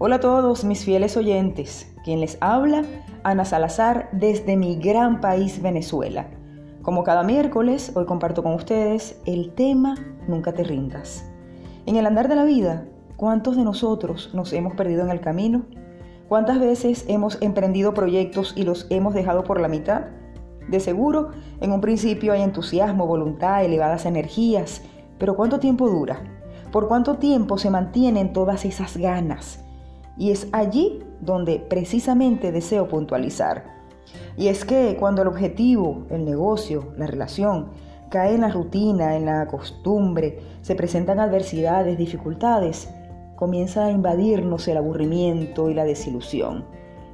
Hola a todos mis fieles oyentes, quien les habla, Ana Salazar desde mi gran país Venezuela. Como cada miércoles, hoy comparto con ustedes el tema Nunca te rindas. En el andar de la vida, ¿cuántos de nosotros nos hemos perdido en el camino? ¿Cuántas veces hemos emprendido proyectos y los hemos dejado por la mitad? De seguro, en un principio hay entusiasmo, voluntad, elevadas energías, pero ¿cuánto tiempo dura? ¿Por cuánto tiempo se mantienen todas esas ganas? Y es allí donde precisamente deseo puntualizar. Y es que cuando el objetivo, el negocio, la relación, cae en la rutina, en la costumbre, se presentan adversidades, dificultades, comienza a invadirnos el aburrimiento y la desilusión.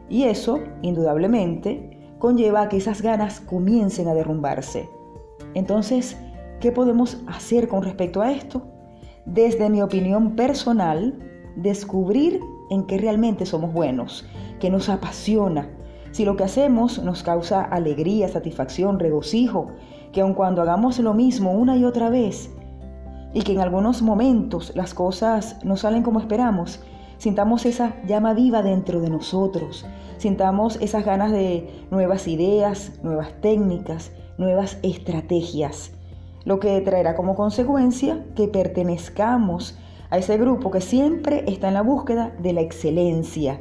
Y eso, indudablemente, conlleva a que esas ganas comiencen a derrumbarse. Entonces, ¿qué podemos hacer con respecto a esto? Desde mi opinión personal, descubrir en qué realmente somos buenos, que nos apasiona, si lo que hacemos nos causa alegría, satisfacción, regocijo, que aun cuando hagamos lo mismo una y otra vez, y que en algunos momentos las cosas no salen como esperamos, sintamos esa llama viva dentro de nosotros, sintamos esas ganas de nuevas ideas, nuevas técnicas, nuevas estrategias, lo que traerá como consecuencia que pertenezcamos a ese grupo que siempre está en la búsqueda de la excelencia.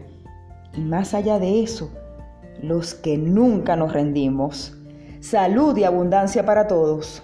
Y más allá de eso, los que nunca nos rendimos. Salud y abundancia para todos.